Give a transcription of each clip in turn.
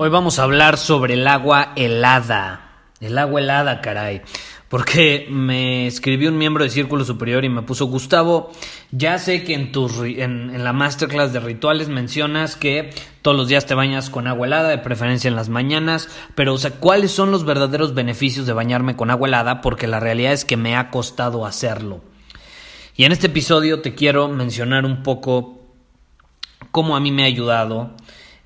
Hoy vamos a hablar sobre el agua helada. El agua helada, caray. Porque me escribió un miembro de Círculo Superior y me puso Gustavo, ya sé que en, tus, en, la masterclass de rituales mencionas que todos los días te bañas con agua helada, de preferencia en las mañanas, pero o sea, ¿cuáles son los verdaderos beneficios de bañarme con agua helada? Porque la realidad es que me ha costado hacerlo. Y en este episodio te quiero mencionar un poco cómo a mí me ha ayudado,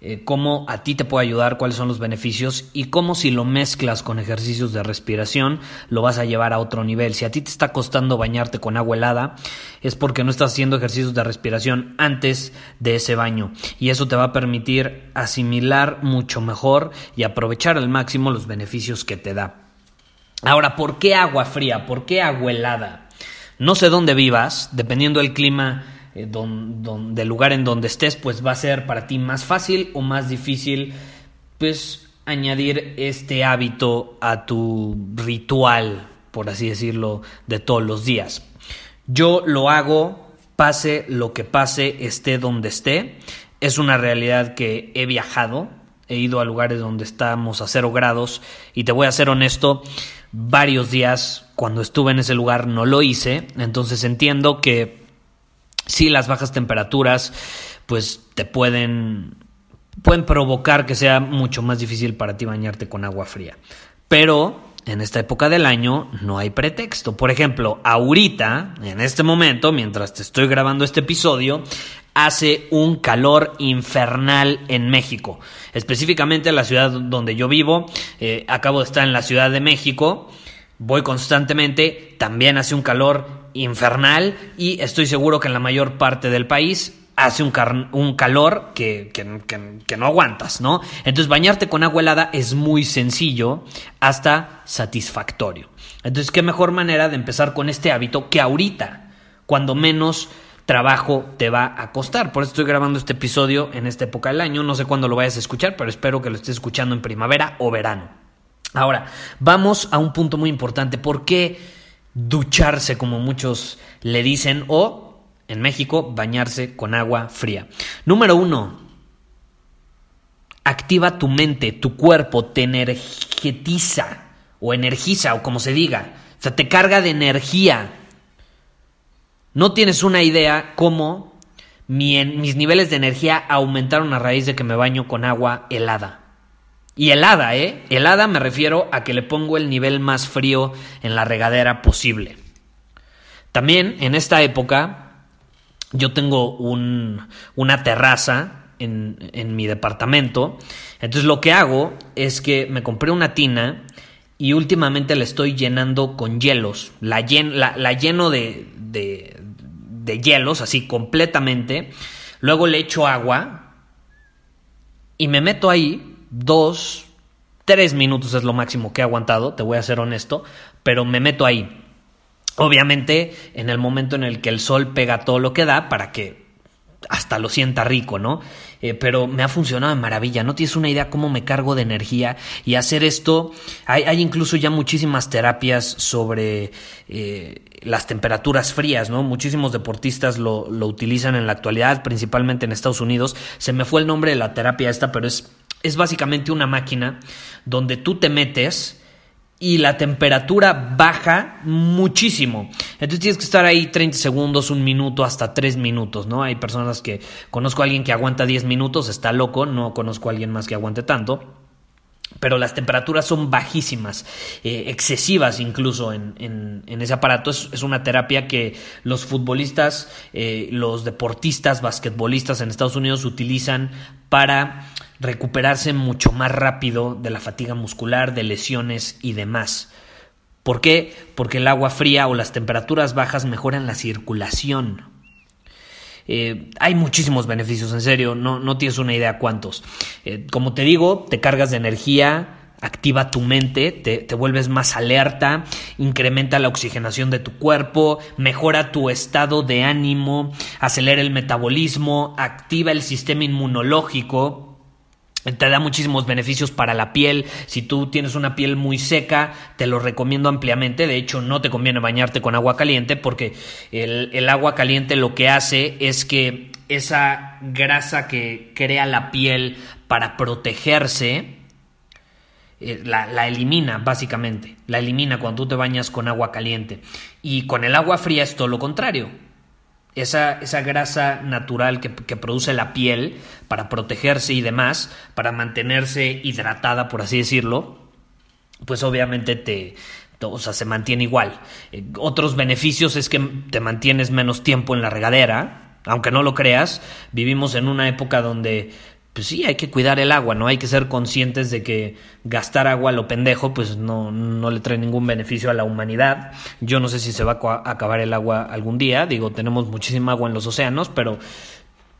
eh, cómo a ti te puede ayudar, cuáles son los beneficios y cómo si lo mezclas con ejercicios de respiración lo vas a llevar a otro nivel. Si a ti te está costando bañarte con agua helada es porque no estás haciendo ejercicios de respiración antes de ese baño y eso te va a permitir asimilar mucho mejor y aprovechar al máximo los beneficios que te da. Ahora, ¿por qué agua fría? ¿Por qué agua helada? No sé dónde vivas, dependiendo del clima eh, don, del lugar en donde estés, pues va a ser para ti más fácil o más difícil, pues añadir este hábito a tu ritual, por así decirlo, de todos los días. Yo lo hago, pase lo que pase, esté donde esté. Es una realidad que he viajado, he ido a lugares donde estamos a cero grados y te voy a ser honesto, varios días cuando estuve en ese lugar no lo hice, entonces entiendo que sí las bajas temperaturas pues te pueden pueden provocar que sea mucho más difícil para ti bañarte con agua fría. Pero en esta época del año no hay pretexto. Por ejemplo, ahorita, en este momento, mientras te estoy grabando este episodio, hace un calor infernal en México. Específicamente en la ciudad donde yo vivo. Eh, acabo de estar en la Ciudad de México. Voy constantemente. También hace un calor infernal y estoy seguro que en la mayor parte del país hace un, calor que, que, no aguantas, ¿no? Entonces bañarte con agua helada es muy sencillo hasta satisfactorio. Entonces, ¿qué mejor manera de empezar con este hábito que ahorita, cuando menos trabajo te va a costar? Por eso estoy grabando este episodio en esta época del año, no sé cuándo lo vayas a escuchar, pero espero que lo estés escuchando en primavera o verano. Ahora, vamos a un punto muy importante. ¿Por qué? Ducharse, como muchos le dicen, o en México, bañarse con agua fría. Número uno, activa tu mente, tu cuerpo, te energetiza o energiza o como se diga. O sea, te carga de energía. No tienes una idea cómo mis niveles de energía aumentaron a raíz de que me baño con agua helada. Y helada, ¿eh? Helada me refiero a que le pongo el nivel más frío en la regadera posible. También en esta época yo tengo un, una terraza en, en, mi departamento. Entonces lo que hago es que me compré una tina y últimamente la estoy llenando con hielos. La, la, lleno de, de, de hielos, así completamente. Luego le echo agua y me meto ahí dos, tres minutos es lo máximo que he aguantado, te voy a ser honesto, pero me meto ahí. Obviamente en el momento en el que el sol pega todo lo que da para que hasta lo sienta rico, ¿no? Eh, pero me ha funcionado de maravilla, no tienes una idea cómo me cargo de energía y hacer esto, hay, hay incluso ya muchísimas terapias sobre eh, las temperaturas frías, ¿no? Muchísimos deportistas lo, lo utilizan en la actualidad, principalmente en Estados Unidos, se me fue el nombre de la terapia esta, pero es es básicamente una máquina donde tú te metes y la temperatura baja muchísimo. Entonces tienes que estar ahí 30 segundos, un minuto, hasta 3 minutos, ¿no? Hay personas que conozco a alguien que aguanta 10 minutos, está loco, no conozco a alguien más que aguante tanto. Pero las temperaturas son bajísimas, eh, excesivas incluso en, ese aparato. Es, una terapia que los futbolistas, eh, los deportistas, basquetbolistas en Estados Unidos utilizan para recuperarse mucho más rápido de la fatiga muscular, de lesiones y demás. ¿Por qué? Porque el agua fría o las temperaturas bajas mejoran la circulación. Eh, hay muchísimos beneficios, en serio, no, no tienes una idea cuántos. Eh, como te digo, te cargas de energía, activa tu mente, te, te, vuelves más alerta, incrementa la oxigenación de tu cuerpo, mejora tu estado de ánimo, acelera el metabolismo, activa el sistema inmunológico, te da muchísimos beneficios para la piel. Si tú tienes una piel muy seca, te lo recomiendo ampliamente. De hecho, no te conviene bañarte con agua caliente porque el, agua caliente lo que hace es que esa grasa que crea la piel para protegerse, eh, la, la, elimina básicamente. La elimina cuando tú te bañas con agua caliente. Y con el agua fría es todo lo contrario esa, esa grasa natural que, produce la piel para protegerse y demás, para mantenerse hidratada, por así decirlo, pues obviamente te, o sea, se mantiene igual. Eh, otros beneficios es que te mantienes menos tiempo en la regadera, aunque no lo creas, vivimos en una época donde pues sí, hay que cuidar el agua, ¿no? Hay que ser conscientes de que gastar agua a lo pendejo, pues no, no le trae ningún beneficio a la humanidad. Yo no sé si se va a acabar el agua algún día, digo, tenemos muchísima agua en los océanos, pero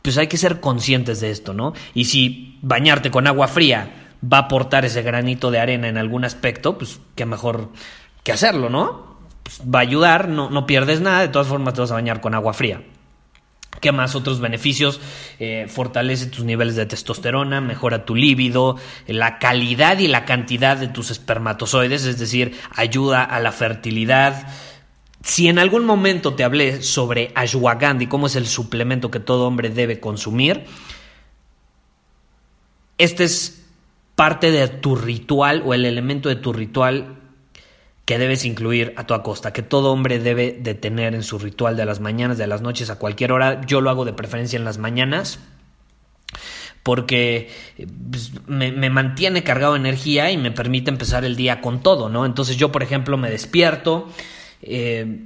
pues hay que ser conscientes de esto, ¿no? Y si bañarte con agua fría va a aportar ese granito de arena en algún aspecto, pues qué mejor que hacerlo, ¿no? Pues va a ayudar, no, no pierdes nada, de todas formas te vas a bañar con agua fría. ¿Qué más otros beneficios? Eh, fortalece tus niveles de testosterona, mejora tu líbido, la calidad y la cantidad de tus espermatozoides, es decir, ayuda a la fertilidad. Si en algún momento te hablé sobre ashwagandha y cómo es el suplemento que todo hombre debe consumir, este es parte de tu ritual o el elemento de tu ritual que debes incluir a toda costa, que todo hombre debe de tener en su ritual de las mañanas, de las noches, a cualquier hora. Yo lo hago de preferencia en las mañanas porque pues, me, mantiene cargado de energía y me permite empezar el día con todo, ¿no? Entonces yo, por ejemplo, me despierto, eh,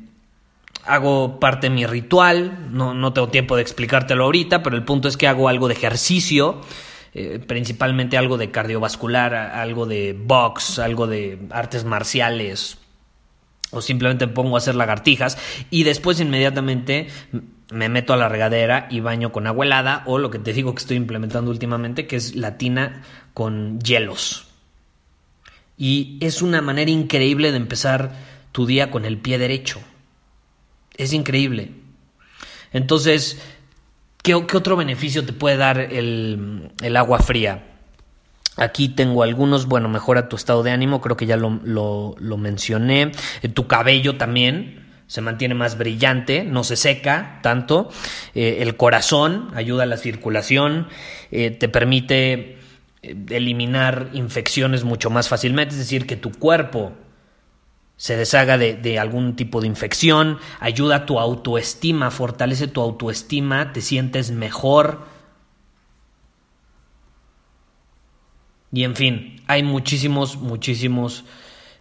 hago parte de mi ritual, no, no, tengo tiempo de explicártelo ahorita, pero el punto es que hago algo de ejercicio, eh, principalmente algo de cardiovascular, algo de box, algo de artes marciales, o simplemente pongo a hacer lagartijas y después inmediatamente me meto a la regadera y baño con agua helada o lo que te digo que estoy implementando últimamente que es la tina con hielos. Y es una manera increíble de empezar tu día con el pie derecho. Es increíble. Entonces, ¿Qué, otro beneficio te puede dar el, agua fría? Aquí tengo algunos, bueno, mejora tu estado de ánimo, creo que ya lo, mencioné. Eh, tu cabello también se mantiene más brillante, no se seca tanto. Eh, el corazón ayuda a la circulación, eh, te permite eliminar infecciones mucho más fácilmente, es decir, que tu cuerpo se deshaga de, algún tipo de infección, ayuda a tu autoestima, fortalece tu autoestima, te sientes mejor. Y en fin, hay muchísimos, muchísimos,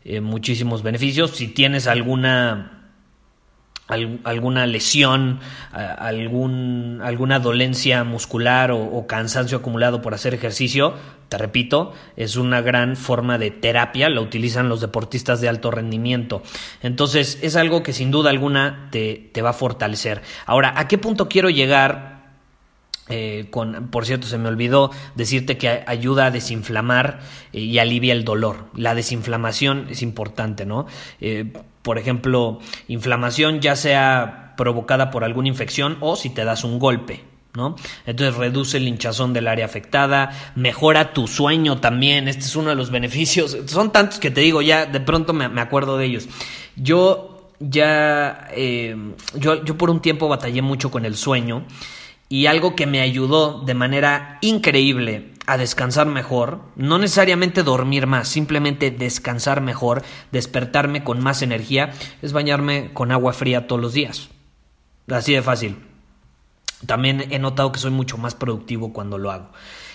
eh, muchísimos beneficios. Si tienes alguna alguna lesión, algún, alguna dolencia muscular o, cansancio acumulado por hacer ejercicio, te repito, es una gran forma de terapia, la utilizan los deportistas de alto rendimiento. Entonces, es algo que sin duda alguna te, te va a fortalecer. Ahora, ¿a qué punto quiero llegar? Eh, con, por cierto, se me olvidó decirte que ayuda a desinflamar eh, y alivia el dolor. La desinflamación es importante, ¿no? Eh, por ejemplo, inflamación ya sea provocada por alguna infección o si te das un golpe, ¿no? Entonces reduce el hinchazón del área afectada, mejora tu sueño también, este es uno de los beneficios, son tantos que te digo, ya de pronto me, acuerdo de ellos. Yo ya, eh, yo, yo por un tiempo batallé mucho con el sueño y algo que me ayudó de manera increíble a descansar mejor, no necesariamente dormir más, simplemente descansar mejor, despertarme con más energía, es bañarme con agua fría todos los días. Así de fácil. También he notado que soy mucho más productivo cuando lo hago.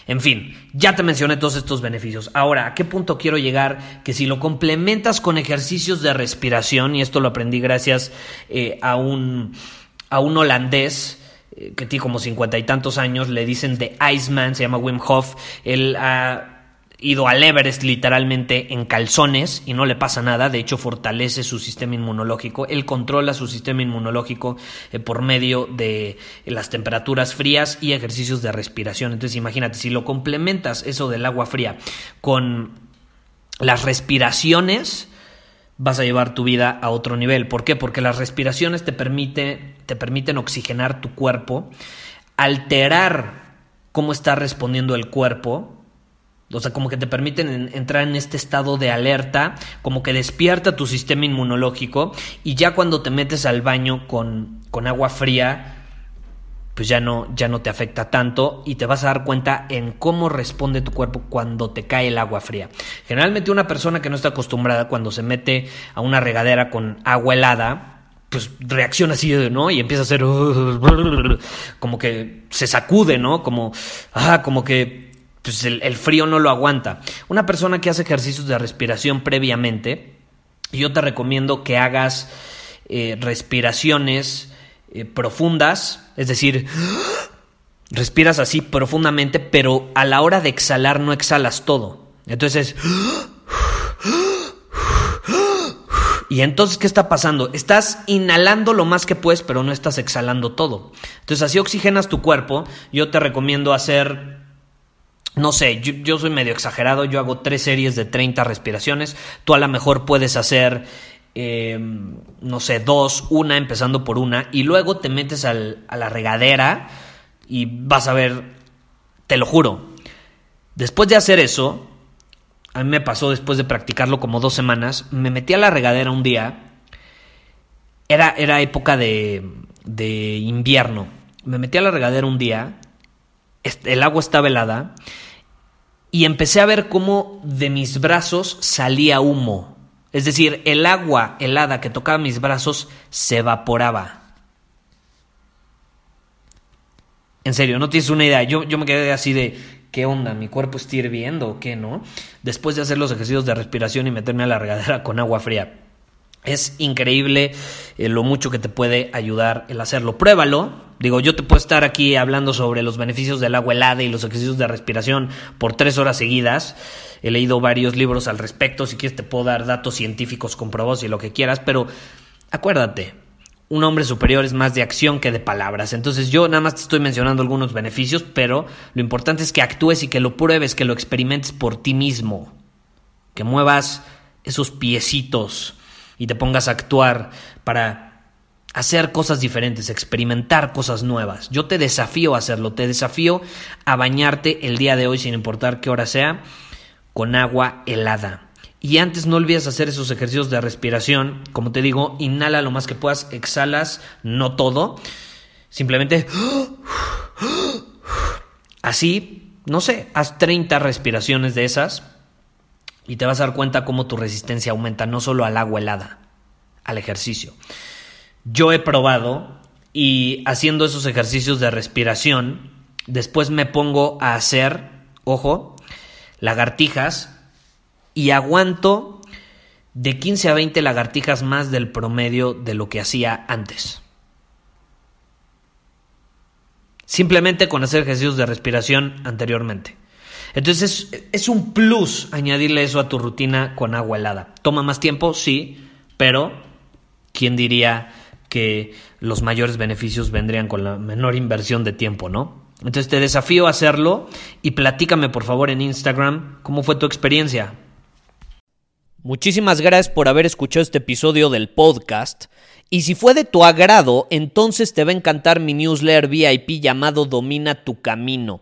En fin, ya te mencioné todos estos beneficios. Ahora, ¿a qué punto quiero llegar? Que si lo complementas con ejercicios de respiración, y esto lo aprendí gracias eh, a, un, a un holandés, eh, que tiene como cincuenta y tantos años, le dicen The Iceman, se llama Wim Hof, él ha ido al Everest literalmente en calzones y no le pasa nada, de hecho fortalece su sistema inmunológico, él controla su sistema inmunológico eh, por medio de las temperaturas frías y ejercicios de respiración. Entonces imagínate, si lo complementas eso del agua fría con las respiraciones, vas a llevar tu vida a otro nivel. ¿Por qué? Porque las respiraciones te, permite, te permiten oxigenar tu cuerpo, alterar cómo está respondiendo el cuerpo, o sea, como que te permiten entrar en este estado de alerta, como que despierta tu sistema inmunológico y ya cuando te metes al baño con, con agua fría, pues ya no, ya no te afecta tanto y te vas a dar cuenta en cómo responde tu cuerpo cuando te cae el agua fría. Generalmente una persona que no está acostumbrada cuando se mete a una regadera con agua helada, pues reacciona así, ¿no? Y empieza a hacer como que se sacude, ¿no? Como, ah, como que pues el, frío no lo aguanta. Una persona que hace ejercicios de respiración previamente, yo te recomiendo que hagas eh, respiraciones eh, profundas, es decir, respiras así profundamente, pero a la hora de exhalar no exhalas todo. Entonces, y entonces, ¿qué está pasando? Estás inhalando lo más que puedes, pero no estás exhalando todo. Entonces, así oxigenas tu cuerpo. Yo te recomiendo hacer no sé, yo, soy medio exagerado, yo hago tres series de 30 respiraciones, tú a lo mejor puedes hacer, em, no sé, dos, una, empezando por una, y luego te metes a la regadera y vas a ver, te lo juro, después de hacer eso, a mí me pasó después de practicarlo como dos semanas, me metí a la regadera un día, era, era época de, de invierno, me metí a la regadera un día, el agua estaba helada y empecé a ver cómo de mis brazos salía humo. Es decir, el agua helada que tocaba mis brazos se evaporaba. En serio, no tienes una idea. Yo, yo me quedé así de, ¿qué onda? ¿Mi cuerpo está hirviendo o qué, no? Después de hacer los ejercicios de respiración y meterme a la regadera con agua fría. Es increíble eh, lo mucho que te puede ayudar el hacerlo. Pruébalo. Digo, yo te puedo estar aquí hablando sobre los beneficios del agua helada y los ejercicios de respiración por tres horas seguidas. He leído varios libros al respecto. Si quieres te puedo dar datos científicos comprobados y lo que quieras. Pero acuérdate, un hombre superior es más de acción que de palabras. Entonces yo nada más te estoy mencionando algunos beneficios, pero lo importante es que actúes y que lo pruebes, que lo experimentes por ti mismo. Que muevas esos piecitos y te pongas a actuar para hacer cosas diferentes, experimentar cosas nuevas. Yo te desafío a hacerlo, te desafío a bañarte el día de hoy sin importar qué hora sea con agua helada. Y antes no olvides hacer esos ejercicios de respiración. Como te digo, inhala lo más que puedas, exhalas, no todo. Simplemente así, no sé, haz 30 respiraciones de esas y te vas a dar cuenta cómo tu resistencia aumenta, no solo al agua helada, al ejercicio. Yo he probado y haciendo esos ejercicios de respiración, después me pongo a hacer, ojo, lagartijas y aguanto de 15 a 20 lagartijas más del promedio de lo que hacía antes. Simplemente con hacer ejercicios de respiración anteriormente. Entonces es, un plus añadirle eso a tu rutina con agua helada. Toma más tiempo, sí, pero ¿quién diría que los mayores beneficios vendrían con la menor inversión de tiempo, no? Entonces te desafío a hacerlo y platícame por favor en Instagram cómo fue tu experiencia. Muchísimas gracias por haber escuchado este episodio del podcast. Y si fue de tu agrado, entonces te va a encantar mi newsletter VIP llamado Domina tu Camino.